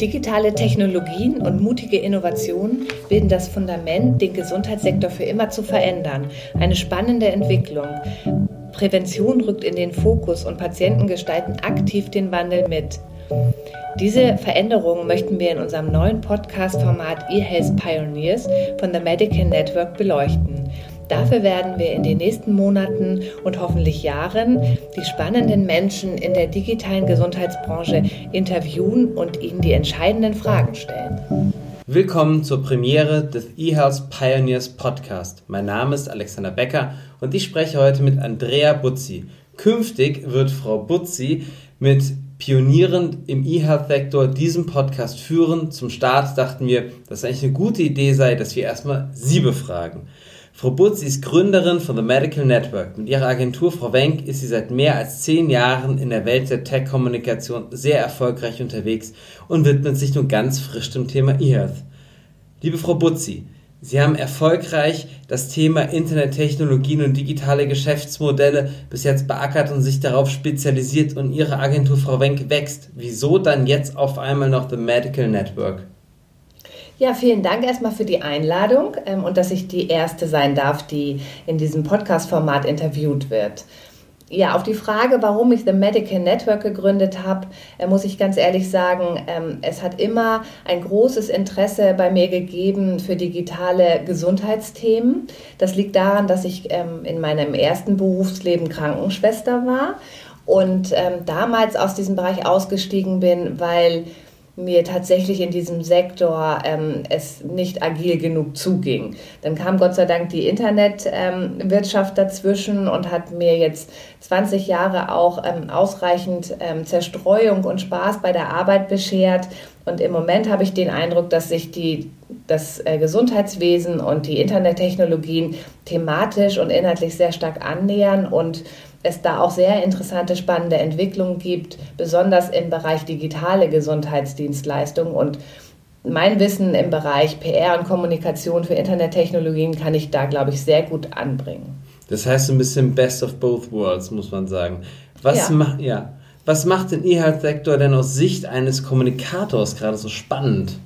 Digitale Technologien und mutige Innovationen bilden das Fundament, den Gesundheitssektor für immer zu verändern. Eine spannende Entwicklung. Prävention rückt in den Fokus und Patienten gestalten aktiv den Wandel mit. Diese Veränderungen möchten wir in unserem neuen Podcast-Format eHealth Pioneers von The Medical Network beleuchten. Dafür werden wir in den nächsten Monaten und hoffentlich Jahren die spannenden Menschen in der digitalen Gesundheitsbranche interviewen und ihnen die entscheidenden Fragen stellen. Willkommen zur Premiere des eHealth Pioneers Podcast. Mein Name ist Alexander Becker und ich spreche heute mit Andrea Butzi. Künftig wird Frau Butzi mit pionierend im E-Health-Sektor diesen Podcast führen. Zum Start dachten wir, dass es eigentlich eine gute Idee sei, dass wir erstmal Sie befragen. Frau Butz ist Gründerin von The Medical Network. Mit ihrer Agentur Frau Wenk ist sie seit mehr als zehn Jahren in der Welt der Tech-Kommunikation sehr erfolgreich unterwegs und widmet sich nun ganz frisch dem Thema E-Health. Liebe Frau Butzi, Sie haben erfolgreich das Thema Internettechnologien und digitale Geschäftsmodelle bis jetzt beackert und sich darauf spezialisiert und Ihre Agentur Frau Wenk wächst. Wieso dann jetzt auf einmal noch The Medical Network? Ja, vielen Dank erstmal für die Einladung ähm, und dass ich die Erste sein darf, die in diesem Podcast-Format interviewt wird. Ja, auf die Frage, warum ich The Medical Network gegründet habe, äh, muss ich ganz ehrlich sagen, ähm, es hat immer ein großes Interesse bei mir gegeben für digitale Gesundheitsthemen. Das liegt daran, dass ich ähm, in meinem ersten Berufsleben Krankenschwester war und ähm, damals aus diesem Bereich ausgestiegen bin, weil mir tatsächlich in diesem Sektor ähm, es nicht agil genug zuging. Dann kam Gott sei Dank die Internetwirtschaft ähm, dazwischen und hat mir jetzt 20 Jahre auch ähm, ausreichend ähm, Zerstreuung und Spaß bei der Arbeit beschert. Und im Moment habe ich den Eindruck, dass sich die, das äh, Gesundheitswesen und die Internettechnologien thematisch und inhaltlich sehr stark annähern und es da auch sehr interessante, spannende Entwicklungen gibt, besonders im Bereich digitale Gesundheitsdienstleistungen. Und mein Wissen im Bereich PR und Kommunikation für Internettechnologien kann ich da, glaube ich, sehr gut anbringen. Das heißt ein bisschen Best of Both Worlds, muss man sagen. Was, ja. Ma ja. Was macht den E-Health-Sektor denn aus Sicht eines Kommunikators gerade so spannend?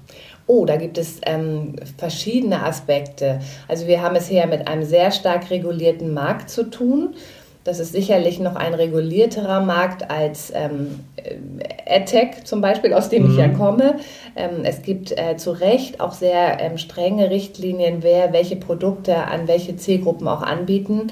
Oh, da gibt es ähm, verschiedene Aspekte. Also wir haben es hier mit einem sehr stark regulierten Markt zu tun. Das ist sicherlich noch ein regulierterer Markt als ähm, AdTech zum Beispiel, aus dem mhm. ich ja mhm. komme. Ähm, es gibt äh, zu Recht auch sehr ähm, strenge Richtlinien, wer welche Produkte an welche Zielgruppen auch anbieten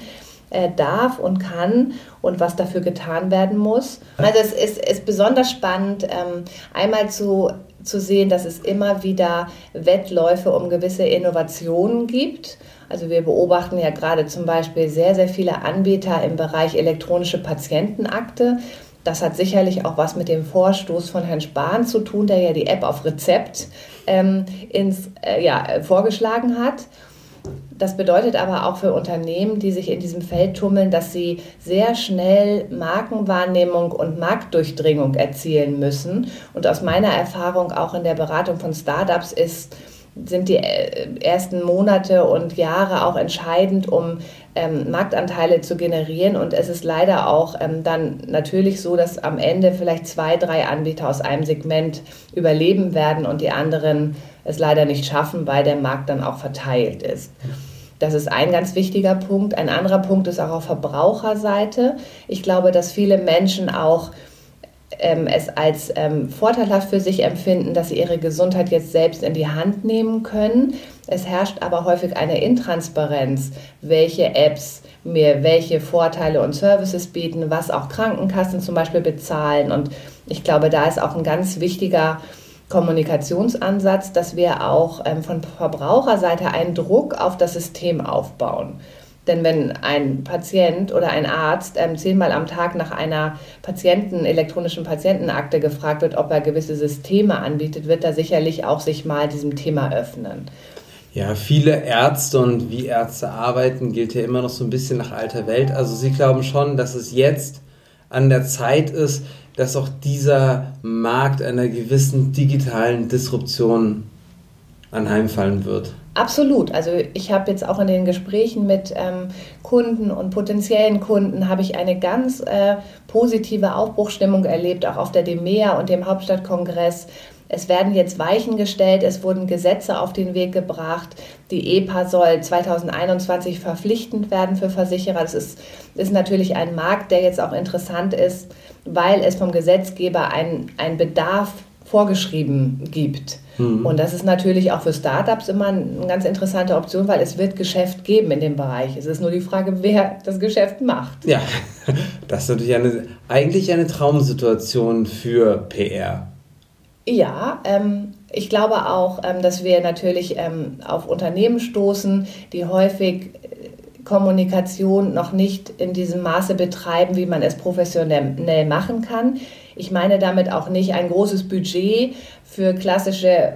äh, darf und kann und was dafür getan werden muss. Also es ist, ist besonders spannend, ähm, einmal zu zu sehen, dass es immer wieder Wettläufe um gewisse Innovationen gibt. Also wir beobachten ja gerade zum Beispiel sehr, sehr viele Anbieter im Bereich elektronische Patientenakte. Das hat sicherlich auch was mit dem Vorstoß von Herrn Spahn zu tun, der ja die App auf Rezept ähm, ins, äh, ja, vorgeschlagen hat. Das bedeutet aber auch für Unternehmen, die sich in diesem Feld tummeln, dass sie sehr schnell Markenwahrnehmung und Marktdurchdringung erzielen müssen. Und aus meiner Erfahrung auch in der Beratung von Startups ist, sind die äh, ersten Monate und Jahre auch entscheidend, um ähm, Marktanteile zu generieren. Und es ist leider auch ähm, dann natürlich so, dass am Ende vielleicht zwei, drei Anbieter aus einem Segment überleben werden und die anderen es leider nicht schaffen, weil der Markt dann auch verteilt ist. Das ist ein ganz wichtiger Punkt. Ein anderer Punkt ist auch auf Verbraucherseite. Ich glaube, dass viele Menschen auch ähm, es als ähm, vorteilhaft für sich empfinden, dass sie ihre Gesundheit jetzt selbst in die Hand nehmen können. Es herrscht aber häufig eine Intransparenz, welche Apps mir welche Vorteile und Services bieten, was auch Krankenkassen zum Beispiel bezahlen. Und ich glaube, da ist auch ein ganz wichtiger Kommunikationsansatz, dass wir auch ähm, von Verbraucherseite einen Druck auf das System aufbauen. Denn wenn ein Patient oder ein Arzt ähm, zehnmal am Tag nach einer Patienten, elektronischen Patientenakte gefragt wird, ob er gewisse Systeme anbietet, wird er sicherlich auch sich mal diesem Thema öffnen. Ja, viele Ärzte und wie Ärzte arbeiten, gilt ja immer noch so ein bisschen nach alter Welt. Also Sie glauben schon, dass es jetzt an der Zeit ist, dass auch dieser Markt einer gewissen digitalen Disruption anheimfallen wird. Absolut. Also ich habe jetzt auch in den Gesprächen mit ähm, Kunden und potenziellen Kunden habe ich eine ganz äh, positive Aufbruchstimmung erlebt, auch auf der DEMEA und dem Hauptstadtkongress. Es werden jetzt Weichen gestellt, es wurden Gesetze auf den Weg gebracht. Die EPA soll 2021 verpflichtend werden für Versicherer. Das ist, ist natürlich ein Markt, der jetzt auch interessant ist, weil es vom Gesetzgeber einen Bedarf vorgeschrieben gibt. Mhm. Und das ist natürlich auch für Startups immer eine ganz interessante Option, weil es wird Geschäft geben in dem Bereich. Es ist nur die Frage, wer das Geschäft macht. Ja, das ist natürlich eine, eigentlich eine Traumsituation für PR. Ja, ähm, ich glaube auch, ähm, dass wir natürlich ähm, auf Unternehmen stoßen, die häufig äh, Kommunikation noch nicht in diesem Maße betreiben, wie man es professionell machen kann. Ich meine damit auch nicht ein großes Budget für klassische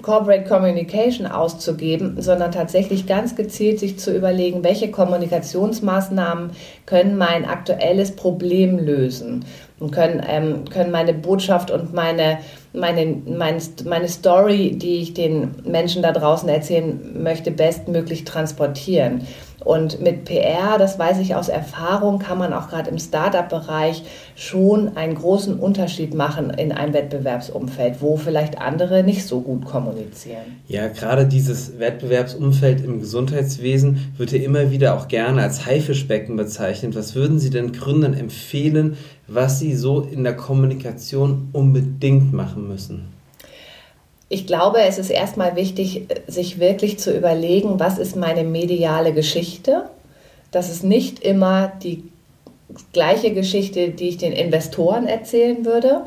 Corporate Communication auszugeben, sondern tatsächlich ganz gezielt sich zu überlegen, welche Kommunikationsmaßnahmen können mein aktuelles Problem lösen und können, ähm, können meine Botschaft und meine, meine, meine, meine Story, die ich den Menschen da draußen erzählen möchte, bestmöglich transportieren. Und mit PR, das weiß ich aus Erfahrung, kann man auch gerade im Startup-Bereich schon einen großen Unterschied machen in einem Wettbewerbsumfeld, wo vielleicht andere nicht so gut kommunizieren. Ja, gerade dieses Wettbewerbsumfeld im Gesundheitswesen wird ja immer wieder auch gerne als Haifischbecken bezeichnet. Was würden Sie denn Gründern empfehlen, was sie so in der Kommunikation unbedingt machen müssen? Ich glaube, es ist erstmal wichtig, sich wirklich zu überlegen, was ist meine mediale Geschichte. Das ist nicht immer die gleiche Geschichte, die ich den Investoren erzählen würde.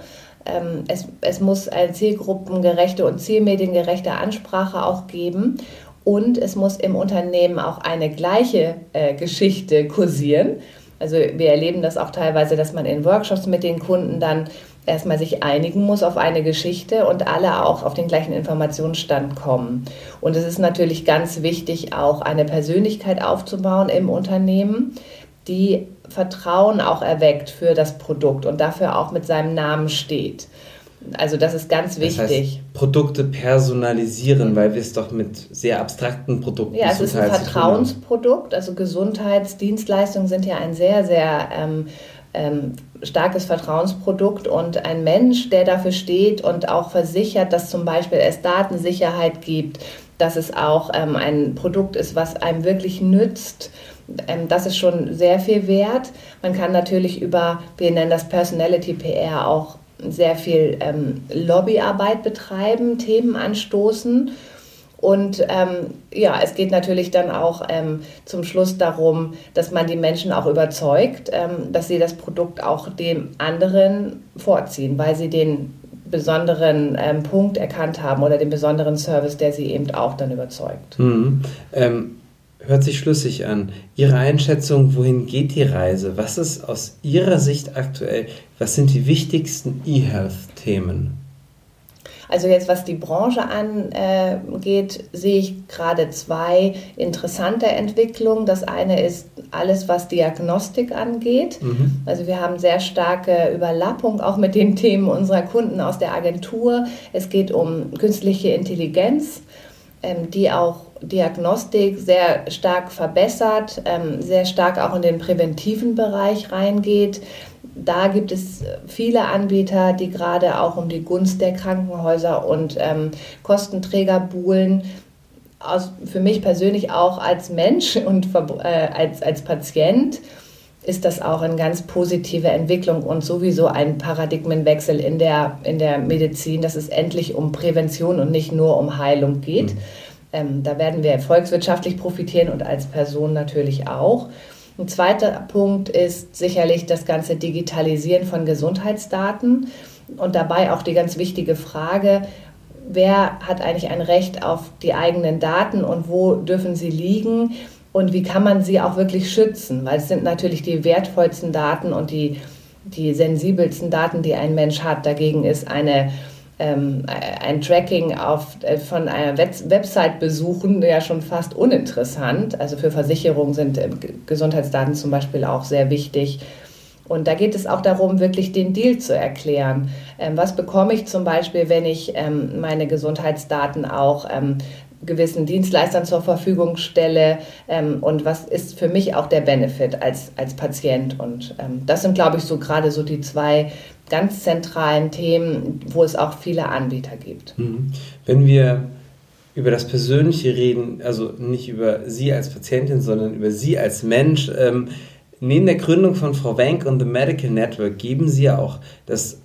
Ähm, es, es muss eine zielgruppengerechte und zielmediengerechte Ansprache auch geben. Und es muss im Unternehmen auch eine gleiche äh, Geschichte kursieren. Also wir erleben das auch teilweise, dass man in Workshops mit den Kunden dann erstmal sich einigen muss auf eine Geschichte und alle auch auf den gleichen Informationsstand kommen. Und es ist natürlich ganz wichtig, auch eine Persönlichkeit aufzubauen im Unternehmen, die Vertrauen auch erweckt für das Produkt und dafür auch mit seinem Namen steht. Also das ist ganz wichtig. Das heißt, Produkte personalisieren, weil wir es doch mit sehr abstrakten Produkten Ja, es ist ein Vertrauensprodukt. Also Gesundheitsdienstleistungen sind ja ein sehr, sehr ähm, ähm, starkes Vertrauensprodukt und ein Mensch, der dafür steht und auch versichert, dass zum Beispiel es Datensicherheit gibt, dass es auch ähm, ein Produkt ist, was einem wirklich nützt. Ähm, das ist schon sehr viel wert. Man kann natürlich über, wir nennen das Personality PR, auch sehr viel ähm, Lobbyarbeit betreiben, Themen anstoßen und ähm, ja, es geht natürlich dann auch ähm, zum Schluss darum, dass man die Menschen auch überzeugt, ähm, dass sie das Produkt auch dem anderen vorziehen, weil sie den besonderen ähm, Punkt erkannt haben oder den besonderen Service, der sie eben auch dann überzeugt. Mhm. Hört sich schlüssig an. Ihre Einschätzung, wohin geht die Reise? Was ist aus Ihrer Sicht aktuell, was sind die wichtigsten E-Health-Themen? Also jetzt, was die Branche angeht, sehe ich gerade zwei interessante Entwicklungen. Das eine ist alles, was Diagnostik angeht. Mhm. Also wir haben sehr starke Überlappung auch mit den Themen unserer Kunden aus der Agentur. Es geht um künstliche Intelligenz, die auch Diagnostik sehr stark verbessert, ähm, sehr stark auch in den präventiven Bereich reingeht da gibt es viele Anbieter, die gerade auch um die Gunst der Krankenhäuser und ähm, Kostenträger buhlen. Aus, für mich persönlich auch als Mensch und äh, als, als Patient ist das auch eine ganz positive Entwicklung und sowieso ein Paradigmenwechsel in der, in der Medizin, dass es endlich um Prävention und nicht nur um Heilung geht. Mhm. Ähm, da werden wir volkswirtschaftlich profitieren und als Person natürlich auch. Ein zweiter Punkt ist sicherlich das ganze Digitalisieren von Gesundheitsdaten und dabei auch die ganz wichtige Frage, wer hat eigentlich ein Recht auf die eigenen Daten und wo dürfen sie liegen und wie kann man sie auch wirklich schützen, weil es sind natürlich die wertvollsten Daten und die, die sensibelsten Daten, die ein Mensch hat. Dagegen ist eine ähm, ein Tracking auf, äh, von einer Website besuchen ja schon fast uninteressant. Also für Versicherungen sind äh, Gesundheitsdaten zum Beispiel auch sehr wichtig. Und da geht es auch darum, wirklich den Deal zu erklären. Ähm, was bekomme ich zum Beispiel, wenn ich ähm, meine Gesundheitsdaten auch ähm, gewissen Dienstleistern zur Verfügung stelle ähm, und was ist für mich auch der Benefit als, als Patient. Und ähm, das sind, glaube ich, so gerade so die zwei ganz zentralen Themen, wo es auch viele Anbieter gibt. Mhm. Wenn wir über das Persönliche reden, also nicht über Sie als Patientin, sondern über Sie als Mensch, ähm, neben der Gründung von Frau Wenk und The Medical Network geben Sie ja auch das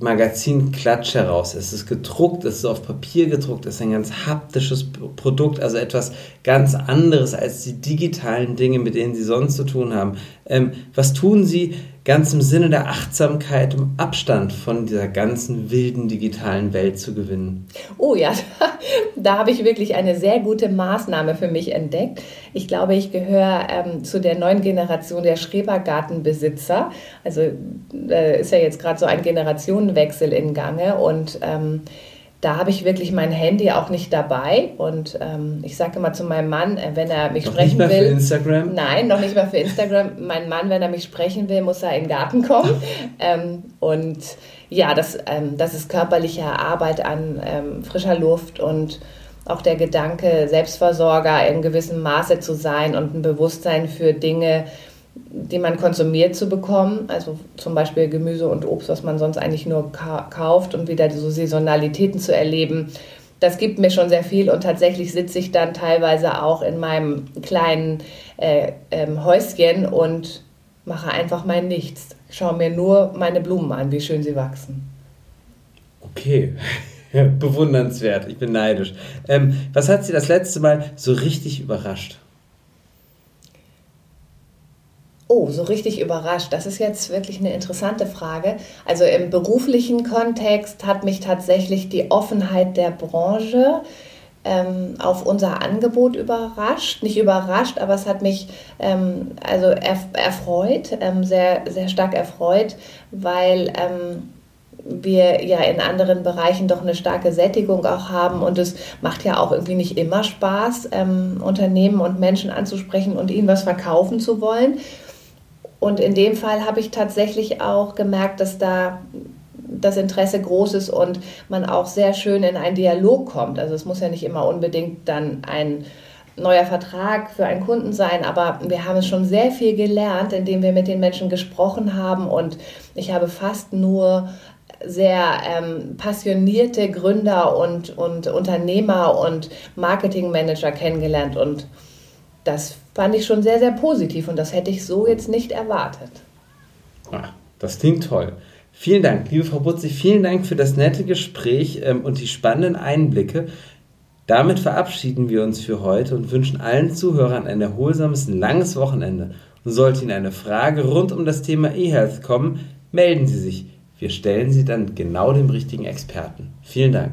Magazin Klatsch heraus. Es ist gedruckt, es ist auf Papier gedruckt, es ist ein ganz haptisches Produkt, also etwas ganz anderes als die digitalen Dinge, mit denen Sie sonst zu tun haben. Ähm, was tun Sie ganz im Sinne der Achtsamkeit, um Abstand von dieser ganzen wilden digitalen Welt zu gewinnen? Oh ja, da, habe ich wirklich eine sehr gute Maßnahme für mich entdeckt. Ich glaube, ich gehöre ähm, zu der neuen Generation der Schrebergartenbesitzer. Also äh, ist ja jetzt gerade so ein Generationenwechsel in Gange und ähm, da habe ich wirklich mein Handy auch nicht dabei. Und ähm, ich sage immer zu meinem Mann, äh, wenn er mich noch sprechen nicht mehr will. Für Instagram? Nein, noch nicht mal für Instagram. mein Mann, wenn er mich sprechen will, muss er in den Garten kommen. ähm, und ja, das, ähm, das ist körperliche Arbeit an ähm, frischer Luft und auch der Gedanke, Selbstversorger in gewissem Maße zu sein und ein Bewusstsein für Dinge, die man konsumiert zu bekommen, also zum Beispiel Gemüse und Obst, was man sonst eigentlich nur kauft und wieder so Saisonalitäten zu erleben, das gibt mir schon sehr viel und tatsächlich sitze ich dann teilweise auch in meinem kleinen äh, ähm, Häuschen und mache einfach mein Nichts. Ich schaue mir nur meine Blumen an, wie schön sie wachsen. Okay. Bewundernswert, ich bin neidisch. Ähm, was hat Sie das letzte Mal so richtig überrascht? Oh, so richtig überrascht. Das ist jetzt wirklich eine interessante Frage. Also im beruflichen Kontext hat mich tatsächlich die Offenheit der Branche ähm, auf unser Angebot überrascht. Nicht überrascht, aber es hat mich ähm, also erf erfreut, ähm, sehr, sehr stark erfreut, weil ähm, wir ja in anderen Bereichen doch eine starke Sättigung auch haben und es macht ja auch irgendwie nicht immer Spaß, ähm, Unternehmen und Menschen anzusprechen und ihnen was verkaufen zu wollen. Und in dem Fall habe ich tatsächlich auch gemerkt, dass da das Interesse groß ist und man auch sehr schön in einen Dialog kommt. Also es muss ja nicht immer unbedingt dann ein neuer Vertrag für einen Kunden sein, aber wir haben schon sehr viel gelernt, indem wir mit den Menschen gesprochen haben und ich habe fast nur sehr ähm, passionierte Gründer und, und Unternehmer und Marketingmanager kennengelernt und das fand ich schon sehr, sehr positiv und das hätte ich so jetzt nicht erwartet. Ah, das klingt toll. Vielen Dank, liebe Frau Butzi, vielen Dank für das nette Gespräch ähm, und die spannenden Einblicke. Damit verabschieden wir uns für heute und wünschen allen Zuhörern ein erholsames, langes Wochenende. Und sollte Ihnen eine Frage rund um das Thema eHealth kommen, melden Sie sich. Wir stellen sie dann genau dem richtigen Experten. Vielen Dank.